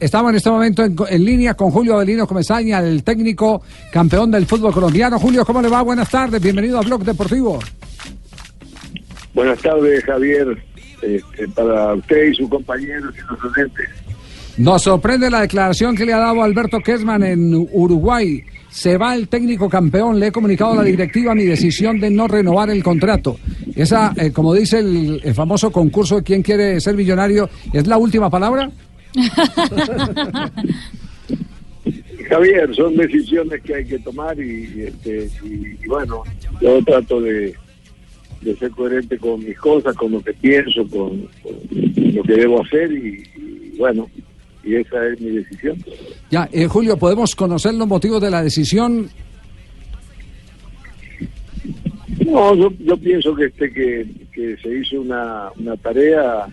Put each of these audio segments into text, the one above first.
Estamos en este momento en, en línea con Julio Avelino Comesaña, el técnico campeón del fútbol colombiano. Julio, ¿cómo le va? Buenas tardes. Bienvenido a Blog Deportivo. Buenas tardes, Javier, este, para usted y sus compañeros y los oyentes. Nos sorprende la declaración que le ha dado Alberto Kessman en Uruguay. Se va el técnico campeón. Le he comunicado a la directiva mi decisión de no renovar el contrato. Esa, eh, como dice el, el famoso concurso de quién quiere ser millonario, ¿es la última palabra? Javier, son decisiones que hay que tomar y, este, y, y bueno, yo trato de, de ser coherente con mis cosas, con lo que pienso, con, con lo que debo hacer y, y bueno, y esa es mi decisión. Ya, eh, Julio, ¿podemos conocer los motivos de la decisión? No, yo, yo pienso que este que, que se hizo una, una tarea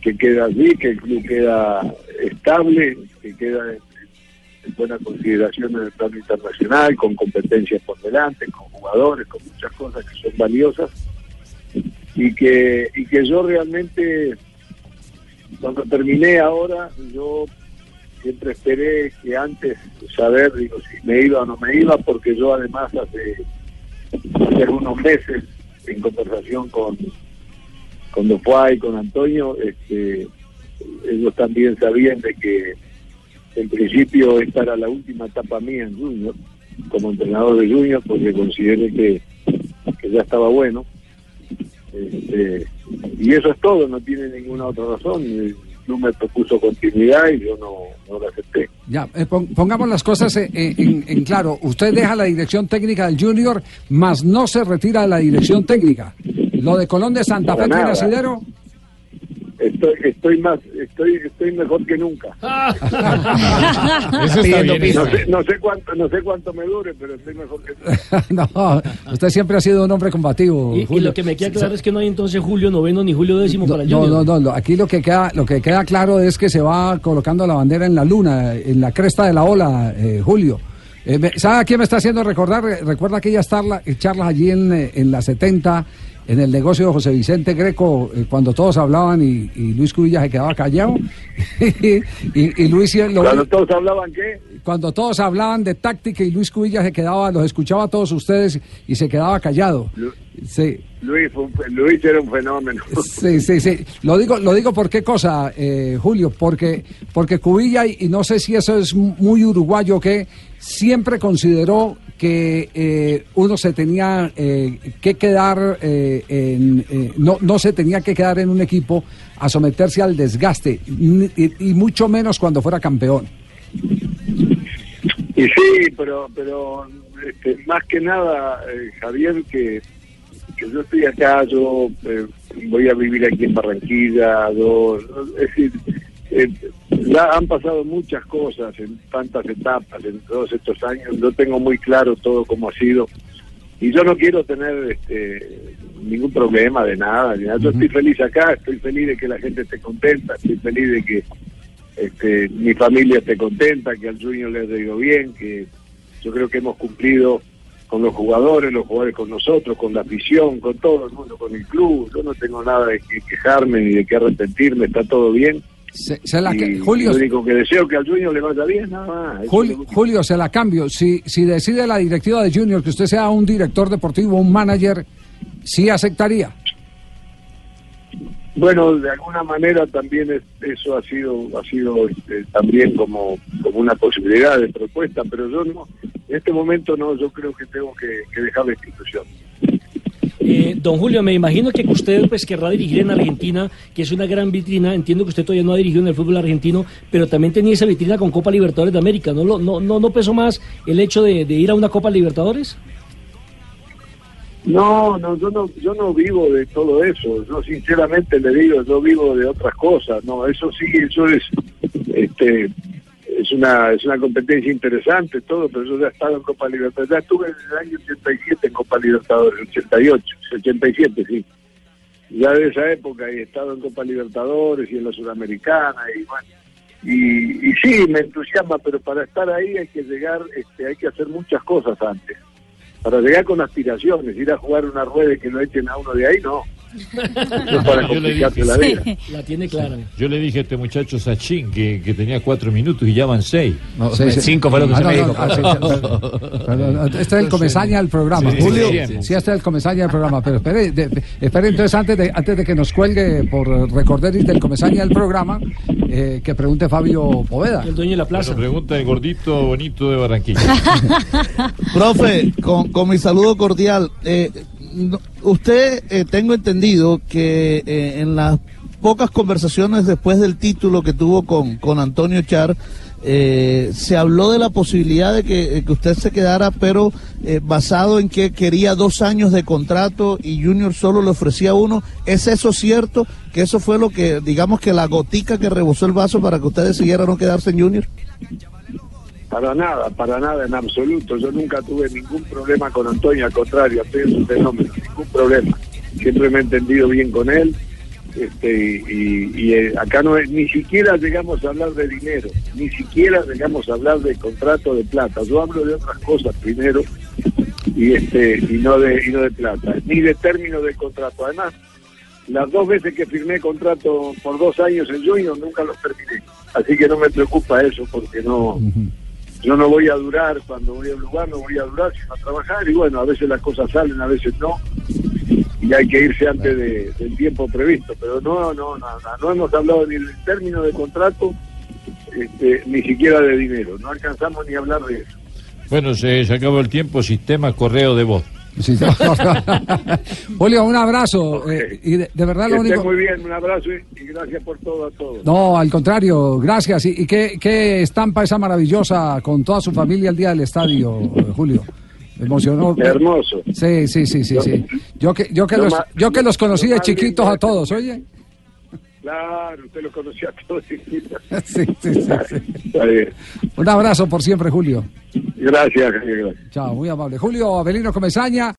que queda allí, que el club queda estable, que queda en, en buena consideración en el plano internacional, con competencias por delante, con jugadores, con muchas cosas que son valiosas. Y que y que yo realmente cuando terminé ahora yo siempre esperé que antes saber digo si me iba o no me iba porque yo además hace, hace unos meses en conversación con con Dupuay y con Antonio este ellos también sabían de que en principio esta era la última etapa mía en Junior como entrenador de Junior porque consideré que, que ya estaba bueno este, y eso es todo, no tiene ninguna otra razón. El club me propuso continuidad y yo no, no la acepté. Ya, eh, pon- pongamos las cosas en, en claro. Usted deja la dirección técnica del Junior, mas no se retira de la dirección técnica. Lo de Colón de Santa Fe, tiene asidero? Estoy, estoy más, estoy, estoy mejor que nunca. Eso está bien. No sé, no sé cuánto, no sé cuánto me dure, pero estoy mejor que nunca. no, usted siempre ha sido un hombre combativo. Y, y Julio. lo que me queda claro es que no hay entonces Julio noveno ni Julio décimo No, para el no, Junior. no, no, no, Aquí lo que queda, lo que queda claro es que se va colocando la bandera en la luna, en la cresta de la ola, eh, Julio. Eh, me- ¿Sabe a quién me está haciendo recordar? Recuerda aquellas eh, charlas allí en, eh, en la 70, en el negocio de José Vicente Greco, eh, cuando todos hablaban y, y Luis Cubilla se quedaba callado. y, y Luis y- lo- Cuando todos hablaban cuando todos hablaban de táctica y Luis Cubilla se quedaba, los escuchaba a todos ustedes y se quedaba callado. Lu- Sí. Luis, Luis era un fenómeno. Sí, sí, sí. Lo digo, lo digo por qué cosa, eh, Julio, porque, porque Cubilla, y, no sé si eso es muy uruguayo, que siempre consideró que eh, uno se tenía eh, que quedar en, eh, no, no se tenía que quedar en un equipo a someterse al desgaste, y mucho menos cuando fuera campeón. Y sí, pero pero este, más que nada, eh, Javier, que, que yo estoy acá, yo eh, voy a vivir aquí en Barranquilla, yo, es decir, eh, ya han pasado muchas cosas en tantas etapas en todos estos años, yo tengo muy claro todo cómo ha sido y yo no quiero tener este, ningún problema de nada, yo estoy feliz acá, estoy feliz de que la gente esté contenta, estoy feliz de que este, mi familia esté contenta, que al Junior le haya ido bien, que yo creo que hemos cumplido con los jugadores, los jugadores con nosotros, con la afición, con todo el mundo, con el club. Yo no tengo nada de que quejarme ni de que arrepentirme, está todo bien. Se, se la, Y Julio, lo único que deseo es que al Junior le vaya bien, nada más. Julio, se la cambio. Si, si decide la directiva de Junior que usted sea un director deportivo, un manager, ¿sí aceptaría? Bueno, de alguna manera también es- eso ha sido ha sido este, también como, como una posibilidad de propuesta, pero yo no, en este momento no, yo creo que tengo que, que dejar la institución. Eh, don Julio, me imagino que usted pues querrá dirigir en Argentina, que es una gran vitrina. Entiendo que usted todavía no ha dirigido en el fútbol argentino, pero también tenía esa vitrina con Copa Libertadores de América. ¿No, lo- no, no, no pesó más el hecho de, de ir a una Copa Libertadores? No, no, yo no, yo no vivo de todo eso. Yo sinceramente le digo, yo vivo de otras cosas. No, eso sí, eso es, este, es una, es una competencia interesante, todo, pero yo ya he estado en Copa Libertadores. Ya estuve en el año 87 en Copa Libertadores, 88, 87, sí. Ya de esa época he estado en Copa Libertadores y en la Sudamericana y bueno. Y, y sí, me entusiasma, pero para estar ahí hay que llegar, este, hay que hacer muchas cosas antes para llegar con aspiraciones, ir a jugar una rueda que lo echen a uno de ahí, no. No para Yo le dije- la vida. La tiene clara. Yo le dije a este muchacho Sachin que, que tenía cuatro minutos y ya van seis. Sí, sí. Cinco fue lo que Ah, se no, me no, dijo. ah, sí, sí, pero- Este es el comezaña del programa. Sí, Julio, sí, sí. sí, este es el comezaña del programa. Pero espere, de- espere entonces antes de, antes de que nos cuelgue por recorderis del comezaña del programa, eh, que pregunte Fabio Poveda. El dueño de la plaza. Bueno, pregunta el gordito bonito de Barranquilla. Profe, con, con mi saludo cordial. eh, no- usted, eh, tengo entendido que eh, en las pocas conversaciones después del título que tuvo con, con Antonio Char, eh, se habló de la posibilidad de que, eh, que usted se quedara, pero eh, basado en que quería dos años de contrato y Junior solo le ofrecía uno. ¿Es eso cierto? ¿Que eso fue lo que, digamos que la gotica que rebosó el vaso para que usted decidiera no quedarse en Junior? Para nada, para nada, en absoluto. Yo nunca tuve ningún problema con Antonio, al contrario, Antonio es un fenómeno, ningún problema. Siempre me he entendido bien con él. Este, y y, eh, acá no es, ni siquiera llegamos a hablar de dinero, ni siquiera llegamos a hablar de contrato de plata. Yo hablo de otras cosas primero y este y no de y no de plata, ni de término de contrato. Además, las dos veces que firmé contrato por dos años en Junior nunca los terminé, así que no me preocupa eso porque no yo no voy a durar cuando voy a un lugar, no voy a durar sino a trabajar y bueno, a veces las cosas salen, a veces no y hay que irse antes de- del tiempo previsto, pero no, no, no, no, hemos hablado ni del término de contrato, este, ni siquiera de dinero, no alcanzamos ni a hablar de eso. Bueno, se, se acabó el tiempo. Sistema correo de voz. Sí. Julio, un abrazo. Ok. eh, y de, de verdad Que lo único... muy bien, un abrazo y, y gracias por todo a todos. No, al contrario, gracias. ¿Y, y qué, qué estampa esa maravillosa con toda su familia el día del estadio, eh, Julio? Emocionó. Hermoso. Sí, sí, sí, sí, sí. Yo que, yo que, Lo los, ma- yo que los conocí de más chiquitos a todos, oye. Claro, usted lo conocía a todos chiquitos. Sí, sí, sí, sí. Está bien. Un abrazo por siempre, Julio. Gracias, gracias. Chao, muy amable. Julio Avelino Comesaña.